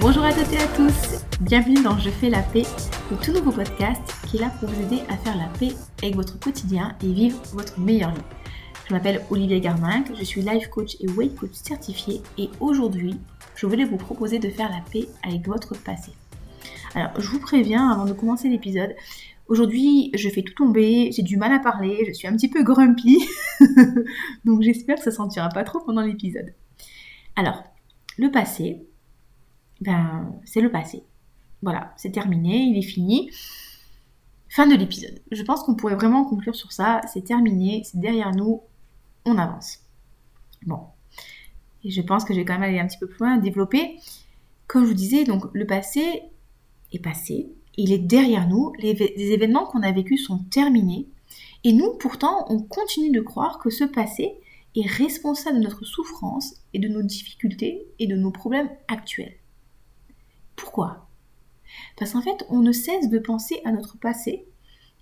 Bonjour à toutes et à tous, bienvenue dans Je fais la paix, le tout nouveau podcast qui est là pour vous aider à faire la paix avec votre quotidien et vivre votre meilleure vie. Je m'appelle Olivier Garminck, je suis life coach et weight coach certifié et aujourd'hui, je voulais vous proposer de faire la paix avec votre passé. Alors, je vous préviens avant de commencer l'épisode, aujourd'hui, je fais tout tomber, j'ai du mal à parler, je suis un petit peu grumpy, donc j'espère que ça ne sentira pas trop pendant l'épisode. Alors, le passé, ben, c'est le passé. Voilà, c'est terminé, il est fini. Fin de l'épisode. Je pense qu'on pourrait vraiment conclure sur ça. C'est terminé, c'est derrière nous, on avance. Bon. Et je pense que je vais quand même aller un petit peu plus loin, développer. Comme je vous disais, donc le passé est passé, il est derrière nous, les, les événements qu'on a vécus sont terminés, et nous, pourtant, on continue de croire que ce passé est responsable de notre souffrance et de nos difficultés et de nos problèmes actuels. Pourquoi? Parce qu'en fait, on ne cesse de penser à notre passé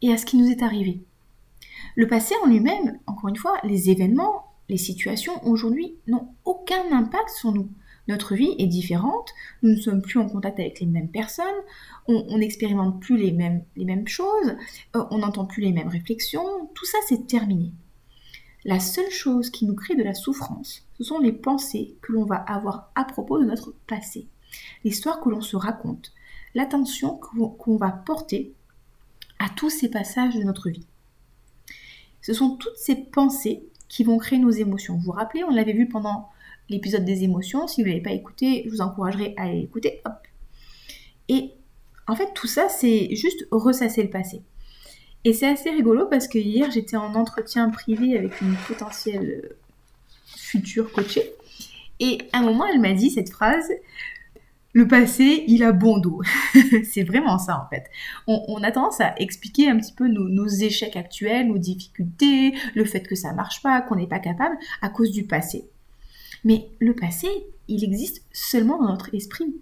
et à ce qui nous est arrivé. Le passé en lui-même, encore une fois, les événements, les situations aujourd'hui n'ont aucun impact sur nous. Notre vie est différente, nous ne sommes plus en contact avec les mêmes personnes, on n'expérimente plus les mêmes, choses, euh, on n'entend plus les mêmes réflexions, tout ça c'est terminé. La seule chose qui nous crée de la souffrance, ce sont les pensées que l'on va avoir à propos de notre passé l'histoire que l'on se raconte, l'attention qu'on va porter à tous ces passages de notre vie. Ce sont toutes ces pensées qui vont créer nos émotions. Vous vous rappelez, on l'avait vu pendant l'épisode des émotions. Si vous ne l'avez pas écouté, je vous encouragerai à l'écouter. Et en fait, tout ça, c'est juste ressasser le passé. Et c'est assez rigolo parce que hier, j'étais en entretien privé avec une potentielle future coachée. Et à un moment, elle m'a dit cette phrase le passé, il a bon dos. c'est vraiment ça en fait. On, a tendance à expliquer un petit peu nos, échecs actuels, nos difficultés, le fait que ça marche pas, qu'on n'est pas capable à cause du passé. Mais le passé, il existe seulement dans notre esprit.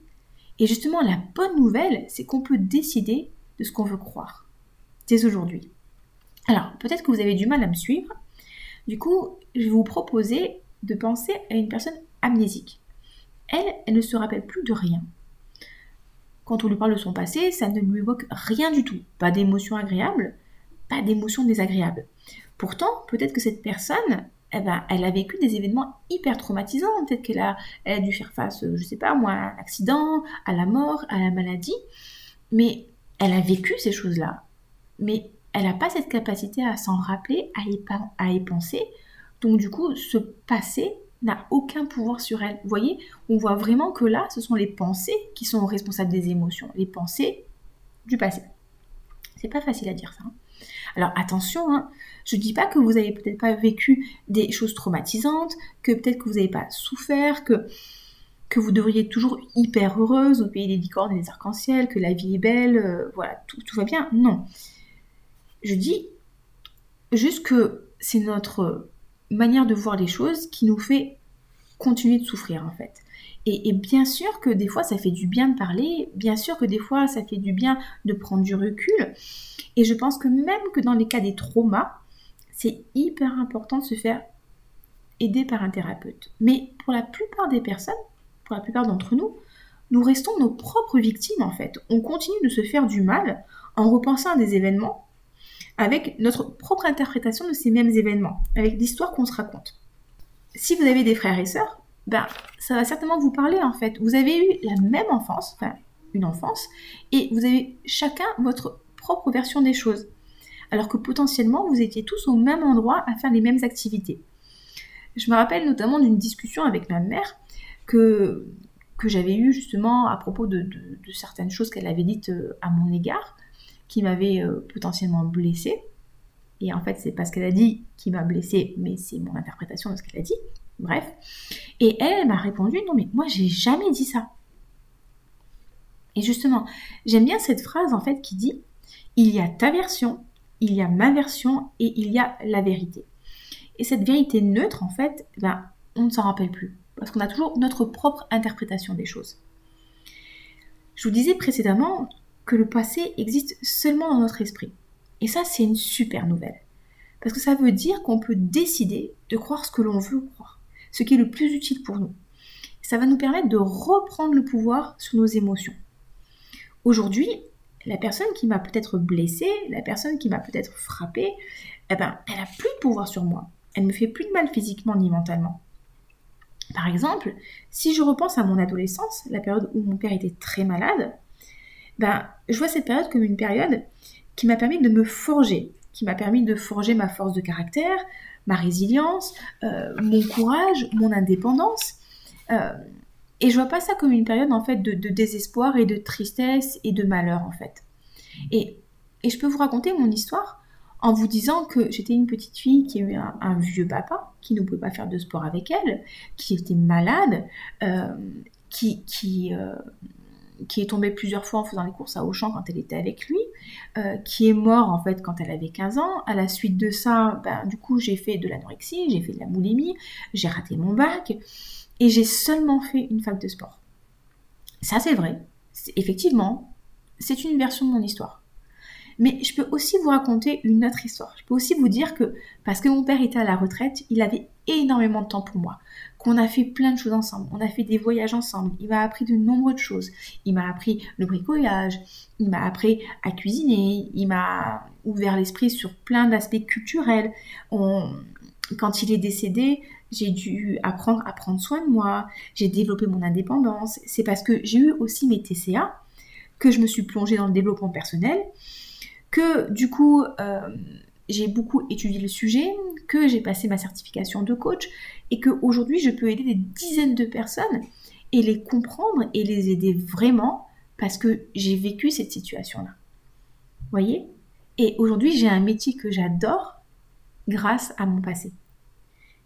Et justement, la bonne nouvelle, c'est qu'on peut décider de ce qu'on veut croire dès aujourd'hui. Alors, peut-être que vous avez du mal à me suivre. Du coup, je vais vous proposer de penser à une personne amnésique elle, elle ne se rappelle plus de rien. Quand on lui parle de son passé, ça ne lui évoque rien du tout. Pas d'émotions agréables, pas d'émotions désagréables. Pourtant, peut-être que cette personne, eh ben, elle a vécu des événements hyper traumatisants. Peut-être qu'elle a, dû faire face, je sais pas moi, à un accident, à la mort, à la maladie. Mais elle a vécu ces choses-là. Mais elle n'a pas cette capacité à s'en rappeler, à y penser. Donc du coup, ce passé n'a aucun pouvoir sur elle. Vous voyez, on voit vraiment que là, ce sont les pensées qui sont responsables des émotions, les pensées du passé. C'est pas facile à dire ça. Hein. Alors attention, hein, je ne dis pas que vous n'avez peut-être pas vécu des choses traumatisantes, que peut-être que vous n'avez pas souffert, que, que vous devriez être toujours hyper heureuse au pays des licornes et des arcs-en-ciel, que la vie est belle, euh, voilà, tout, tout va bien. Non. Je dis juste que c'est notre manière de voir les choses qui nous fait continuer de souffrir en fait. Et, bien sûr que des fois ça fait du bien de parler, bien sûr que des fois ça fait du bien de prendre du recul. Et je pense que même que dans les cas des traumas, c'est hyper important de se faire aider par un thérapeute. Mais pour la plupart des personnes, pour la plupart d'entre nous, nous restons nos propres victimes en fait. On continue de se faire du mal en repensant à des événements avec notre propre interprétation de ces mêmes événements, avec l'histoire qu'on se raconte. Si vous avez des frères et sœurs, ben, ça va certainement vous parler en fait. Vous avez eu la même enfance, enfin une enfance, et vous avez chacun votre propre version des choses. Alors que potentiellement, vous étiez tous au même endroit à faire les mêmes activités. Je me rappelle notamment d'une discussion avec ma mère que, j'avais eue justement à propos de, de certaines choses qu'elle avait dites euh, à mon égard qui m'avait euh, potentiellement blessée. Et en fait, c'est pas ce qu'elle a dit qui m'a blessée, mais c'est mon interprétation de ce qu'elle a dit. Bref. Et elle, elle m'a répondu Non, mais moi, j'ai jamais dit ça. Et justement, j'aime bien cette phrase en fait qui dit Il y a ta version, il y a ma version et il y a la vérité. Et cette vérité neutre, en fait, ben, on ne s'en rappelle plus. Parce qu'on a toujours notre propre interprétation des choses. Je vous disais précédemment, que le passé existe seulement dans notre esprit. Et ça, c'est une super nouvelle. Parce que ça veut dire qu'on peut décider de croire ce que l'on veut croire, ce qui est le plus utile pour nous. ça va nous permettre de reprendre le pouvoir sur nos émotions. Aujourd'hui, la personne qui m'a peut-être blessée, la personne qui m'a peut-être frappée, eh ben, elle a plus de pouvoir sur moi. Elle me fait plus de mal physiquement ni mentalement. Par exemple, si je repense à mon adolescence, la période où mon père était très malade, ben, je vois cette période comme une période qui m'a permis de me forger, qui m'a permis de forger ma force de caractère, ma résilience, euh, mon courage, mon indépendance. Euh, et je vois pas ça comme une période en fait de, désespoir et de tristesse et de malheur en fait. Et, et, je peux vous raconter mon histoire en vous disant que j'étais une petite fille qui a eu un, vieux papa qui ne pouvait pas faire de sport avec elle, qui était malade, euh, qui, qui, qui est tombée plusieurs fois en faisant les courses à Auchan quand elle était avec lui, euh, qui est mort en fait quand elle avait 15 ans. À la suite de ça, ben, du coup j'ai fait de l'anorexie, j'ai fait de la boulimie, j'ai raté mon bac et j'ai seulement fait une fac de sport. Ça c'est vrai, effectivement, c'est une version de mon histoire. Mais je peux aussi vous raconter une autre histoire. Je peux aussi vous dire que parce que mon père était à la retraite, il avait énormément de temps pour moi. Qu'on a fait plein de choses ensemble. On a fait des voyages ensemble. Il m'a appris de nombreuses choses. Il m'a appris le bricolage. Il m'a appris à cuisiner. Il m'a ouvert l'esprit sur plein d'aspects culturels. Quand il est décédé, j'ai dû apprendre à prendre soin de moi. J'ai développé mon indépendance. C'est parce que j'ai eu aussi mes TCA que je me suis plongée dans le développement personnel que du coup euh, j'ai beaucoup étudié le sujet, que j'ai passé ma certification de coach et que aujourd'hui je peux aider des dizaines de personnes et les comprendre et les aider vraiment parce que j'ai vécu cette situation-là. Voyez? Et aujourd'hui j'ai un métier que j'adore grâce à mon passé.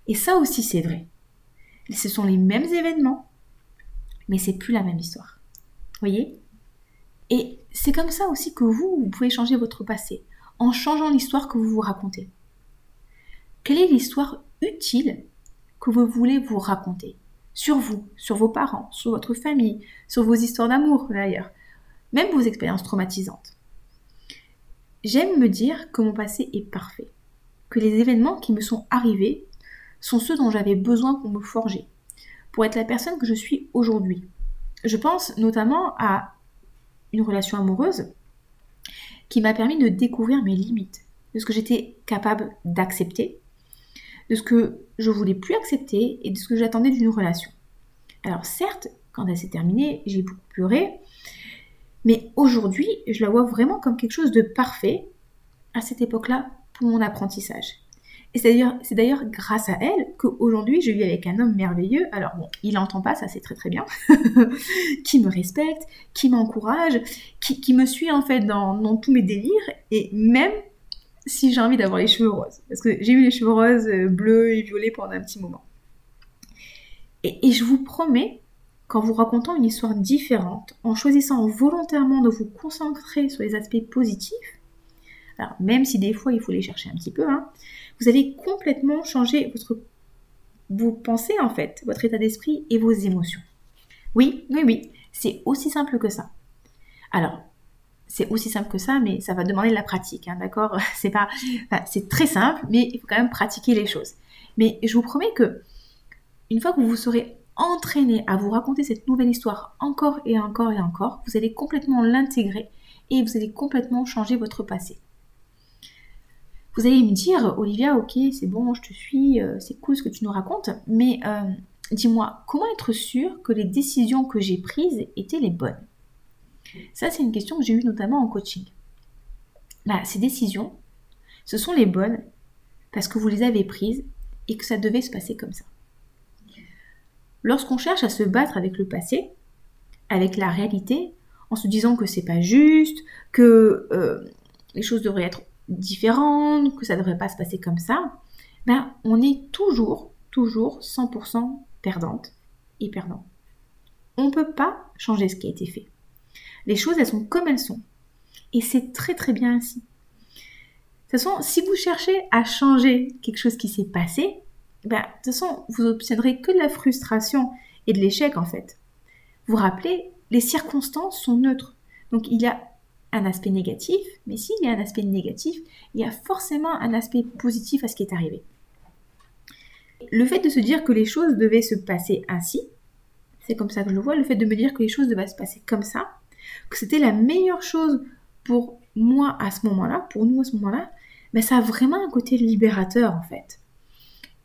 Et ça aussi c'est vrai. Ce sont les mêmes événements, mais c'est plus la même histoire. Voyez? Et c'est comme ça aussi que vous, vous pouvez changer votre passé, en changeant l'histoire que vous vous racontez. Quelle est l'histoire utile que vous voulez vous raconter? Sur vous, sur vos parents, sur votre famille, sur vos histoires d'amour d'ailleurs, même vos expériences traumatisantes. J'aime me dire que mon passé est parfait, que les événements qui me sont arrivés sont ceux dont j'avais besoin pour me forger, pour être la personne que je suis aujourd'hui. Je pense notamment à une relation amoureuse qui m'a permis de découvrir mes limites, de ce que j'étais capable d'accepter, de ce que je voulais plus accepter et de ce que j'attendais d'une relation. Alors certes, quand elle s'est terminée, j'ai beaucoup pleuré, mais aujourd'hui, je la vois vraiment comme quelque chose de parfait à cette époque-là pour mon apprentissage. Et c'est d'ailleurs grâce à elle qu'aujourd'hui je vis avec un homme merveilleux. Alors bon, il n'entend pas, ça c'est très très bien, qui me respecte, qui m'encourage, qui, me suit en fait dans, tous mes délires et même si j'ai envie d'avoir les cheveux roses. Parce que j'ai eu les cheveux roses, euh, bleus et violets pendant un petit moment. Et, et je vous promets qu'en vous racontant une histoire différente, en choisissant volontairement de vous concentrer sur les aspects positifs, même si des fois il faut les chercher un petit peu, hein, vous allez complètement changer votre, vos pensées en fait, votre état d'esprit et vos émotions. Oui, oui, oui, c'est aussi simple que ça. Alors, c'est aussi simple que ça, mais ça va demander de la pratique, hein, d'accord? C'est pas, c'est très simple, mais il faut quand même pratiquer les choses. Mais je vous promets que une fois que vous vous serez entraîné à vous raconter cette nouvelle histoire encore et encore et encore, vous allez complètement l'intégrer et vous allez complètement changer votre passé. Vous allez me dire, Olivia, ok, c'est bon, je te suis, euh, c'est cool ce que tu nous racontes, mais euh, dis-moi, comment être sûr que les décisions que j'ai prises étaient les bonnes? Ça, c'est une question que j'ai eue notamment en coaching. Là, ces décisions, ce sont les bonnes parce que vous les avez prises et que ça devait se passer comme ça. Lorsqu'on cherche à se battre avec le passé, avec la réalité, en se disant que c'est pas juste, que euh, les choses devraient être différente, que ça ne devrait pas se passer comme ça, ben, on est toujours, toujours 100% perdante et perdant. On ne peut pas changer ce qui a été fait. Les choses, elles sont comme elles sont. Et c'est très très bien ainsi. De toute façon, si vous cherchez à changer quelque chose qui s'est passé, ben, de toute façon, vous obtiendrez que de la frustration et de l'échec en fait. Vous rappelez, les circonstances sont neutres. Donc il y a un aspect négatif, mais s'il y a un aspect négatif, il y a forcément un aspect positif à ce qui est arrivé. Le fait de se dire que les choses devaient se passer ainsi, c'est comme ça que je le vois, le fait de me dire que les choses devaient se passer comme ça, que c'était la meilleure chose pour moi à ce moment-là, pour nous à ce moment-là, ben ça a vraiment un côté libérateur en fait.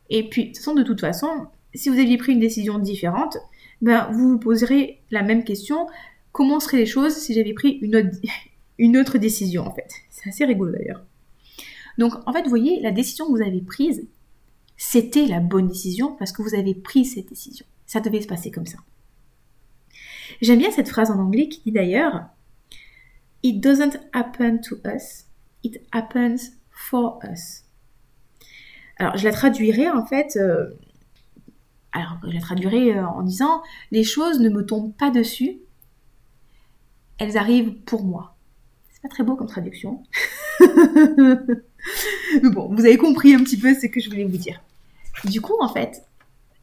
Et puis, de toute façon, de toute façon, si vous aviez pris une décision différente, ben, vous vous poserez la même question, comment seraient les choses si j'avais pris une autre, une autre décision en fait. C'est assez rigolo d'ailleurs. Donc en fait, vous voyez, la décision que vous avez prise, c'était la bonne décision parce que vous avez pris cette décision. Ça devait se passer comme ça. J'aime bien cette phrase en anglais qui dit d'ailleurs It doesn't happen to us, it happens for us. Alors je la traduirai en fait, euh, alors je la traduirai euh, en disant les choses ne me tombent pas dessus, elles arrivent pour moi. Très beau comme traduction. Mais bon, vous avez compris un petit peu ce que je voulais vous dire. Du coup, en fait,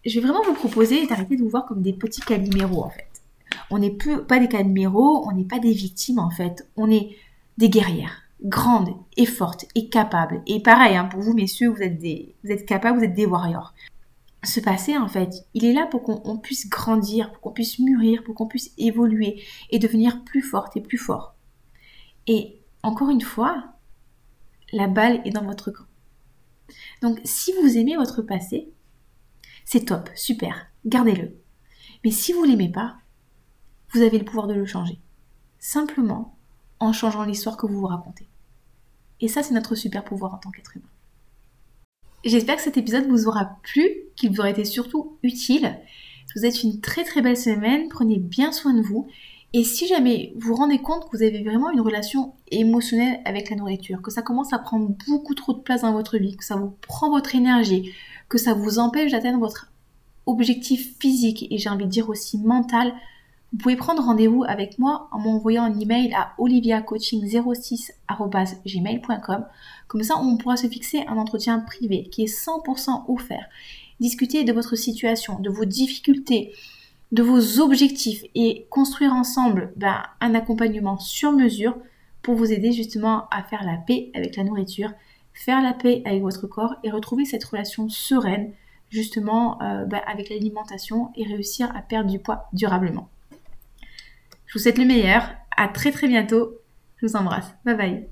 je vais vraiment vous proposer d'arrêter de vous voir comme des petits caliméros, en fait. On n'est pas des caliméros, on n'est pas des victimes, en fait. On est des guerrières, grandes et fortes et capables. Et pareil, hein, pour vous, messieurs, vous êtes, des, vous êtes capables, vous êtes des warriors. Ce passé, en fait, il est là pour qu'on puisse grandir, pour qu'on puisse mûrir, pour qu'on puisse évoluer et devenir plus forte et plus fort. Et encore une fois, la balle est dans votre camp. Donc si vous aimez votre passé, c'est top, super, gardez-le. Mais si vous l'aimez pas, vous avez le pouvoir de le changer. Simplement en changeant l'histoire que vous vous racontez. Et ça, c'est notre super pouvoir en tant qu'être humain. J'espère que cet épisode vous aura plu, qu'il vous aura été surtout utile. Je vous souhaite une très très belle semaine, prenez bien soin de vous et si jamais vous vous rendez compte que vous avez vraiment une relation émotionnelle avec la nourriture, que ça commence à prendre beaucoup trop de place dans votre vie, que ça vous prend votre énergie, que ça vous empêche d'atteindre votre objectif physique et j'ai envie de dire aussi mental, vous pouvez prendre rendez-vous avec moi en m'envoyant un email à oliviacoaching06@gmail.com. Comme ça, on pourra se fixer un entretien privé qui est 100% offert. Discuter de votre situation, de vos difficultés, de vos objectifs et construire ensemble ben, un accompagnement sur mesure pour vous aider justement à faire la paix avec la nourriture, faire la paix avec votre corps et retrouver cette relation sereine justement euh, ben, avec l'alimentation et réussir à perdre du poids durablement. Je vous souhaite le meilleur, à très très bientôt, je vous embrasse, bye bye.